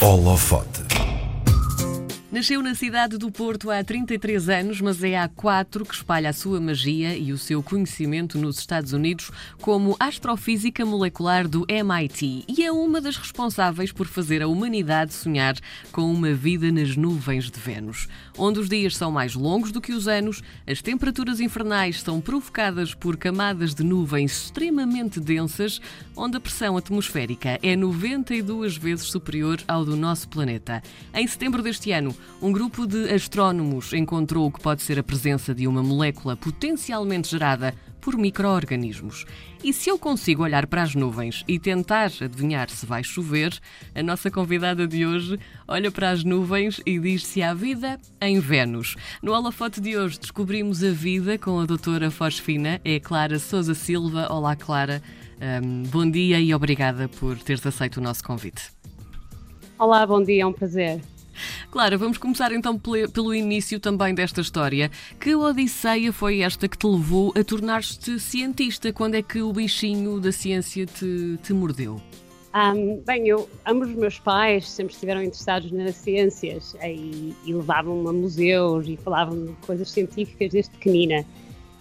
Holofote. Nasceu na cidade do Porto há 33 anos, mas é há quatro que espalha a sua magia e o seu conhecimento nos Estados Unidos como astrofísica molecular do MIT e é uma das responsáveis por fazer a humanidade sonhar com uma vida nas nuvens de Vênus, onde os dias são mais longos do que os anos, as temperaturas infernais são provocadas por camadas de nuvens extremamente densas, onde a pressão atmosférica é 92 vezes superior ao do nosso planeta. Em setembro deste ano, um grupo de astrónomos encontrou o que pode ser a presença de uma molécula potencialmente gerada por micro-organismos. E se eu consigo olhar para as nuvens e tentar adivinhar se vai chover, a nossa convidada de hoje olha para as nuvens e diz se há vida em Vênus. No holofote de hoje descobrimos a vida com a doutora Fosfina, é Clara Souza Silva. Olá, Clara. Um, bom dia e obrigada por teres aceito o nosso convite. Olá, bom dia, é um prazer. Clara, vamos começar então pelo início também desta história. Que odisseia foi esta que te levou a tornar-te cientista? Quando é que o bichinho da ciência te, te mordeu? Um, bem, eu, ambos os meus pais sempre estiveram interessados nas ciências e, e levavam-me a museus e falavam de coisas científicas desde pequenina.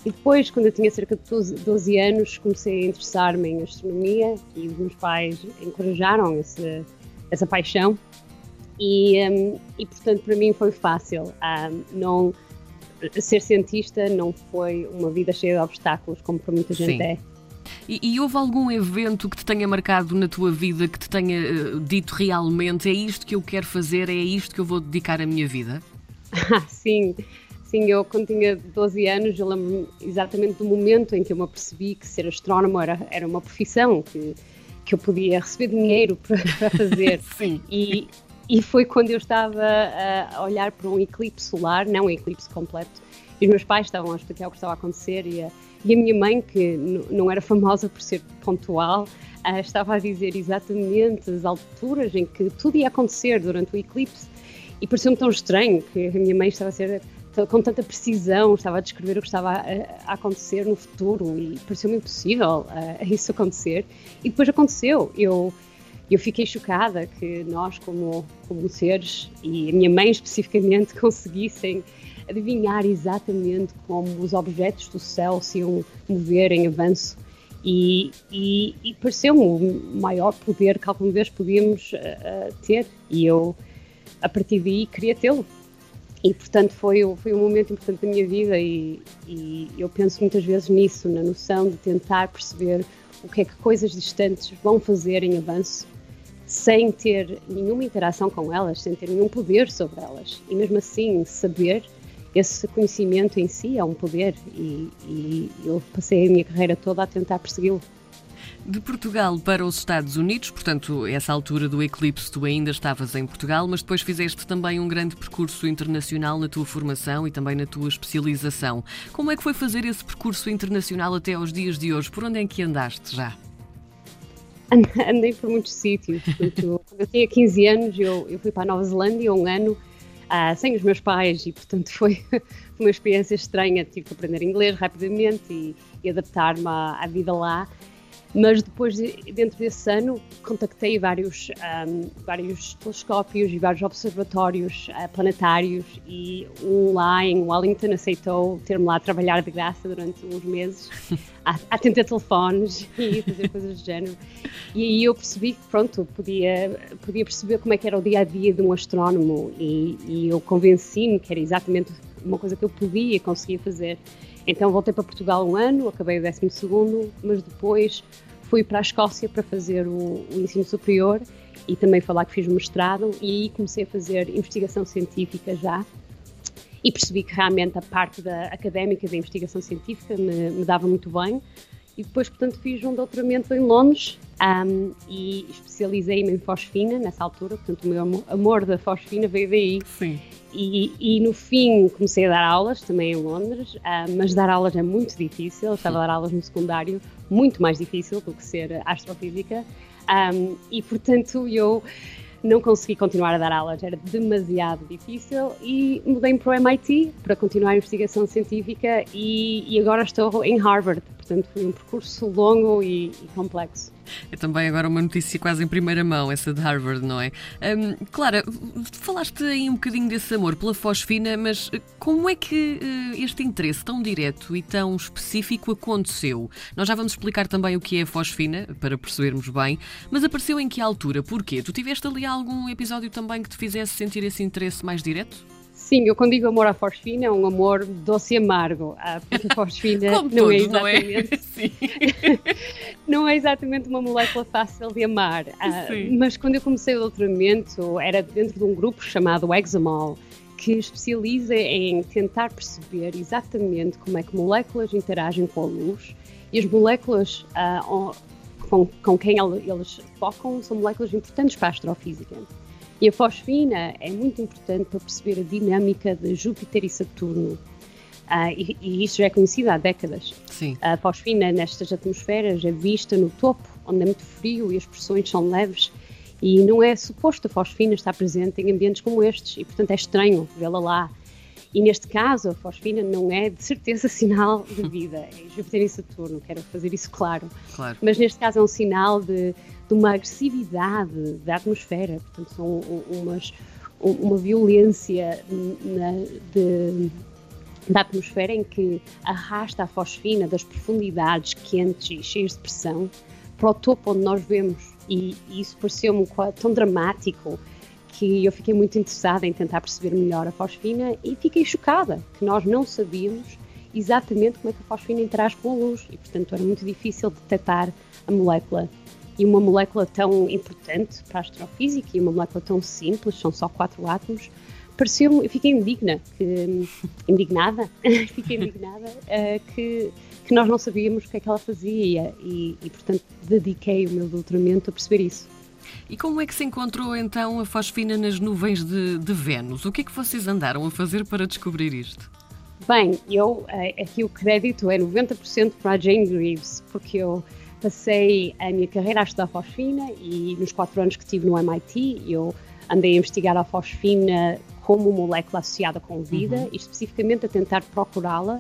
E depois, quando eu tinha cerca de 12, 12 anos, comecei a interessar-me em astronomia e os meus pais encorajaram essa paixão e, um, e portanto para mim foi fácil. Um, não ser cientista não foi uma vida cheia de obstáculos como para muita gente Sim. é. E, e, houve algum evento que te tenha marcado na tua vida, que te tenha uh, dito realmente é isto que eu quero fazer, é isto que eu vou dedicar a minha vida? sim, sim, eu quando tinha 12 anos, eu lembro exatamente do momento em que eu me apercebi que ser astrónomo era, era uma profissão, que, que eu podia receber dinheiro para, para fazer. sim. E, e foi quando eu estava a olhar para um eclipse solar, não um eclipse completo, e os meus pais estavam a explicar o que estava a acontecer e a, e a minha mãe, que não era famosa por ser pontual, uh, estava a dizer exatamente as alturas em que tudo ia acontecer durante o eclipse e pareceu-me tão estranho que a minha mãe estava a ser com tanta precisão, estava a descrever o que estava a, a acontecer no futuro e pareceu-me impossível uh, isso acontecer. E depois aconteceu. Eu eu fiquei chocada que nós, como, como seres, e a minha mãe especificamente, conseguissem adivinhar exatamente como os objetos do céu se iam mover em avanço. E, e, e pareceu-me o maior poder que alguma vez podíamos uh, ter. E eu, a partir daí, queria tê-lo. E, portanto, foi, foi um momento importante da minha vida. E, e eu penso muitas vezes nisso, na noção de tentar perceber o que é que coisas distantes vão fazer em avanço sem ter nenhuma interação com elas, sem ter nenhum poder sobre elas. E mesmo assim, saber esse conhecimento em si é um poder e, e eu passei a minha carreira toda a tentar persegui-lo. De Portugal para os Estados Unidos, portanto, essa altura do eclipse tu ainda estavas em Portugal, mas depois fizeste também um grande percurso internacional na tua formação e também na tua especialização. Como é que foi fazer esse percurso internacional até aos dias de hoje? Por onde é que andaste já? Andei por muitos sítios. Portanto, quando eu tinha 15 anos, eu, eu fui para a Nova Zelândia um ano uh, sem os meus pais e, portanto, foi, uma experiência estranha. Tive que aprender inglês rapidamente e, e adaptar-me à, à, vida lá. Mas depois, dentro desse ano, contactei vários, um, vários telescópios e vários observatórios uh, planetários e um lá em Wellington aceitou ter-me lá a trabalhar de graça durante uns meses, a, atender telefones e fazer coisas do género. E aí eu percebi que, pronto, podia, podia perceber como é que era o dia-a-dia -dia de um astrónomo e, e eu convenci-me que era exatamente uma coisa que eu podia conseguir fazer. Então voltei para Portugal um ano, acabei o 12 segundo, mas depois fui para a Escócia para fazer o, o ensino superior e também falar que fiz mestrado e aí comecei a fazer investigação científica já e percebi que realmente a parte da académica da investigação científica me, me dava muito bem e depois, portanto, fiz um doutoramento em Londres um, e especializei-me em fosfina nessa altura, portanto, o meu amor da fosfina veio daí. Sim. E, e, no fim comecei a dar aulas também em Londres, uh, mas dar aulas é muito difícil. Eu estava a dar aulas no secundário, muito mais difícil do que ser astrofísica. E portanto eu não consegui continuar a dar aulas, era demasiado difícil e mudei-me para o MIT para continuar a investigação científica e, e, agora estou em Harvard. Portanto foi um percurso longo e, e complexo. É também agora uma notícia quase em primeira mão, essa de Harvard, não é? Um, Clara, falaste aí um bocadinho desse amor pela fosfina, mas eh, como é que uh, este interesse tão direto e tão específico aconteceu? Nós já vamos explicar também o que é a fosfina, para percebermos bem, mas apareceu em que altura? Porquê? Tu tiveste ali algum episódio também que te fizesse sentir esse interesse mais direto? Sim, eu quando digo amor à fosfina é um amor doce e amargo. A fosfina não, todos, é exatamente, não, é? não é exatamente uma molécula fácil de amar. Ah, mas quando eu comecei o doutoramento era dentro de um grupo chamado Examol, que especializa em tentar perceber exatamente como é que moléculas interagem com a luz e as moléculas uh, com, com quem eles focam são moléculas importantes para a astrofísica. E a fosfina é muito importante para perceber a dinâmica de Júpiter e Saturno. Uh, e, e, isso já é conhecido há décadas. Sim. A fosfina nestas atmosferas é vista no topo, onde é muito frio e as pressões são leves, e não é suposto a fosfina estar presente em ambientes como estes, e portanto é estranho vê-la lá. E neste caso, a fosfina não é de certeza sinal de vida, é Júpiter e Saturno, quero fazer isso claro. claro. Mas neste caso é um sinal de, de uma agressividade da atmosfera, portanto, são umas, uma violência na, de, da atmosfera em que arrasta a fosfina das profundidades quentes e cheias de pressão para o topo onde nós vemos. E, e isso pareceu-me tão dramático que eu fiquei muito interessada em tentar perceber melhor a fosfina e fiquei chocada que nós não sabíamos exatamente como é que a fosfina interage com a luz e, portanto, era muito difícil detectar a molécula e uma molécula tão importante para a astrofísica e uma molécula tão simples, são só quatro átomos, pareceu-me, fiquei indigna, que, indignada, fiquei indignada uh, que, que nós não sabíamos o que é que ela fazia e, e, portanto, dediquei o meu doutoramento a perceber isso. E como é que se encontrou então a fosfina nas nuvens de, de Vênus? O que é que vocês andaram a fazer para descobrir isto? Bem, eu eh, aqui o crédito é 90% para a Jane Greaves, porque eu passei a minha carreira a estudar fosfina e nos quatro anos que tive no MIT eu andei a investigar a fosfina como molécula associada com vida uhum. e especificamente a tentar procurá-la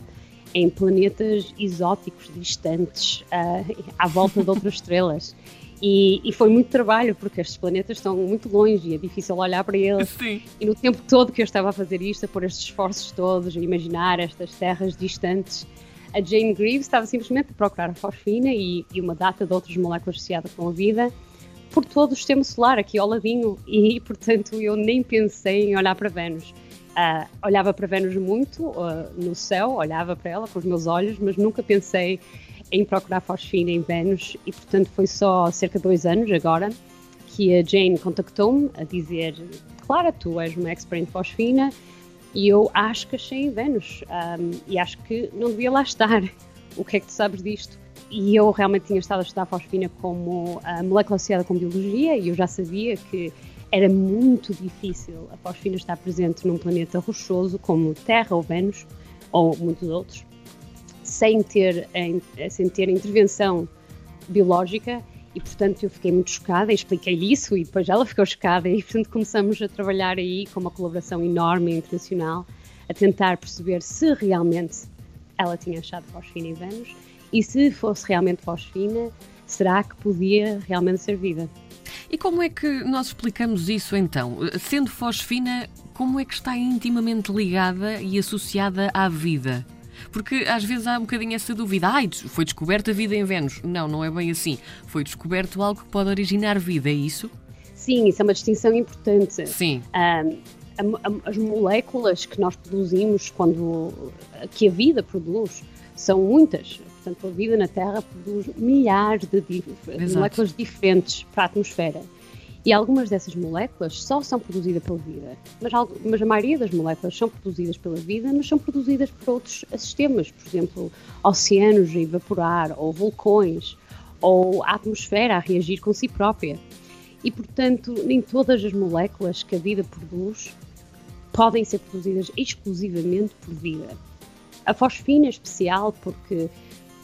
em planetas exóticos, distantes, uh, à volta de outras estrelas. E, e, foi muito trabalho, porque estes planetas estão muito longe e é difícil olhar para eles. Sim. E no tempo todo que eu estava a fazer isto, a pôr estes esforços todos, a imaginar estas terras distantes, a Jane Greaves estava simplesmente a procurar a fosfina e, e uma data de outras moléculas associadas com a vida por todo o sistema solar, aqui ao ladinho, e portanto eu nem pensei em olhar para Vênus. Uh, olhava para Vênus muito uh, no céu, olhava para ela com os meus olhos, mas nunca pensei em procurar fosfina em Vênus e portanto foi só cerca de dois anos agora que a Jane contactou-me a dizer Clara, tu és uma expert em fosfina e eu acho que achei Vênus um, e acho que não devia lá estar. O que é que tu sabes disto? E eu realmente tinha estado a estudar fosfina como a molécula associada com biologia e eu já sabia que era muito difícil a fosfina estar presente num planeta rochoso como Terra ou Vênus ou muitos outros sem ter, sem ter intervenção biológica e portanto eu fiquei muito chocada e expliquei-lhe isso e depois ela ficou chocada e portanto começamos a trabalhar aí com uma colaboração enorme internacional a tentar perceber se realmente ela tinha achado fosfina em Vênus e se fosse realmente fosfina, será que podia realmente ser vida? E como é que nós explicamos isso então? Sendo fosfina, como é que está intimamente ligada e associada à vida? Porque às vezes há um bocadinho essa dúvida. Ai, foi descoberta a vida em Vênus. Não, não é bem assim. Foi descoberto algo que pode originar vida, é isso? Sim, isso é uma distinção importante. Sim. Um, as moléculas que nós produzimos quando que a vida produz são muitas. Portanto, a vida na Terra produz milhares de, de moléculas diferentes para a atmosfera. E algumas dessas moléculas só são produzidas pela vida, mas, mas, a maioria das moléculas são produzidas pela vida, mas são produzidas por outros sistemas, por exemplo, oceanos a evaporar, ou vulcões, ou a atmosfera a reagir com si própria. E, portanto, nem todas as moléculas que a vida produz podem ser produzidas exclusivamente por vida. A fosfina é especial porque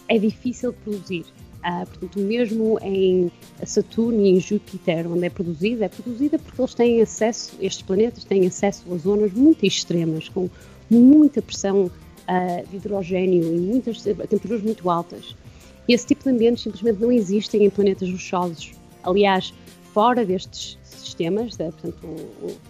é difícil de produzir Uh, portanto, mesmo em Saturno e em Júpiter, onde é produzida, é produzida porque eles têm acesso, estes planetas têm acesso a zonas muito extremas, com muita pressão uh, de hidrogênio e muitas temperaturas muito altas. Esse tipo de ambientes simplesmente não existem em planetas rochosos. Aliás, fora destes sistemas, de, portanto,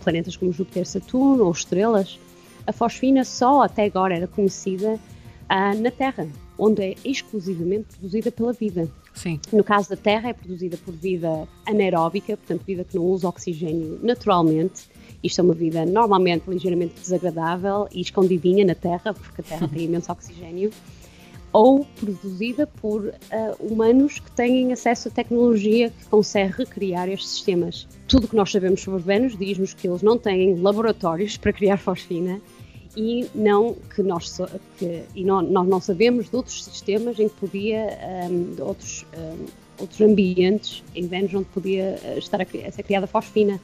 planetas como Júpiter, Saturno ou estrelas, a fosfina só até agora era conhecida ah, na Terra, onde é exclusivamente produzida pela vida. Sim. No caso da Terra, é produzida por vida anaeróbica, portanto, vida que não usa oxigênio naturalmente. Isto é uma vida normalmente ligeiramente desagradável e escondidinha na Terra, porque a Terra tem imenso oxigênio ou produzida por uh, humanos que têm acesso a tecnologia que consegue recriar estes sistemas. Tudo o que nós sabemos sobre Vênus diz-nos que eles não têm laboratórios para criar fosfina e não que nós que, e não, nós não sabemos de outros sistemas em que podia um, de outros um, outros ambientes em Vênus onde podia eh, estar a, a ser criada fosfina.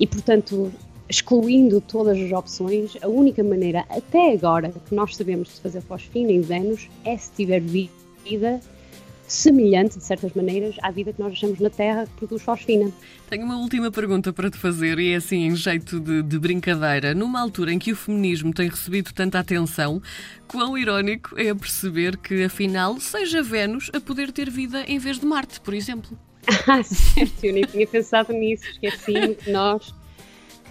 E portanto excluindo todas as opções, a única maneira até agora que nós sabemos de fazer fosfina em Vênus é se tiver vida semelhante, de certas maneiras, à vida que nós achamos na Terra que produz fosfina. Tenho uma última pergunta para te fazer e é assim, em jeito de, de brincadeira. Numa altura em que o feminismo tem recebido tanta atenção, quão irónico é perceber que, afinal, seja Vênus a poder ter vida em vez de Marte, por exemplo? Ah, certo, eu nem tinha pensado nisso. Esqueci-me que nós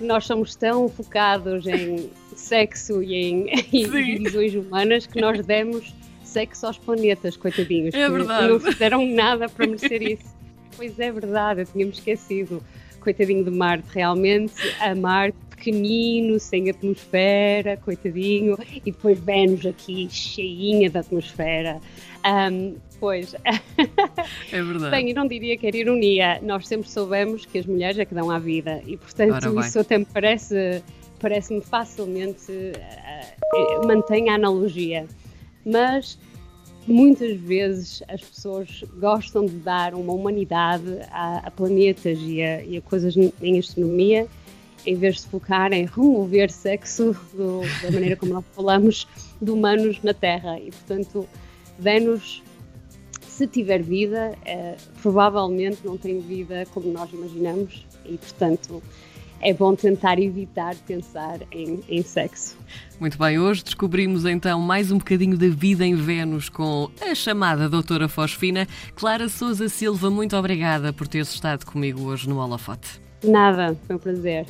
nós somos tão focados em sexo e em, em divisões humanas que nós demos sexo aos planetas, coitadinhos. É verdade. Não fizeram nada para merecer isso. Pois é verdade, eu tinha-me esquecido. Coitadinho de Marte, realmente, a Marte pequenino, sem atmosfera, coitadinho, e depois Vênus aqui cheinha de atmosfera. Um, pois. É verdade. Bem, e não diria que era ironia. Nós sempre soubemos que as mulheres é que dão à vida e, portanto, isso até me parece parece-me facilmente uh, mantém a analogia. Mas muitas vezes as pessoas gostam de dar uma humanidade a, a planetas e a, e a, coisas em astronomia em vez de focar em remover sexo do, da maneira como nós falamos de humanos na Terra. E, portanto, Vênus, se tiver vida, é, provavelmente não tem vida como nós imaginamos e, portanto, é bom tentar evitar pensar em, em, sexo. Muito bem, hoje descobrimos então mais um bocadinho da vida em Vênus com a chamada Doutora Fosfina. Clara Souza Silva, muito obrigada por teres estado comigo hoje no Holofote. Nada, foi um prazer.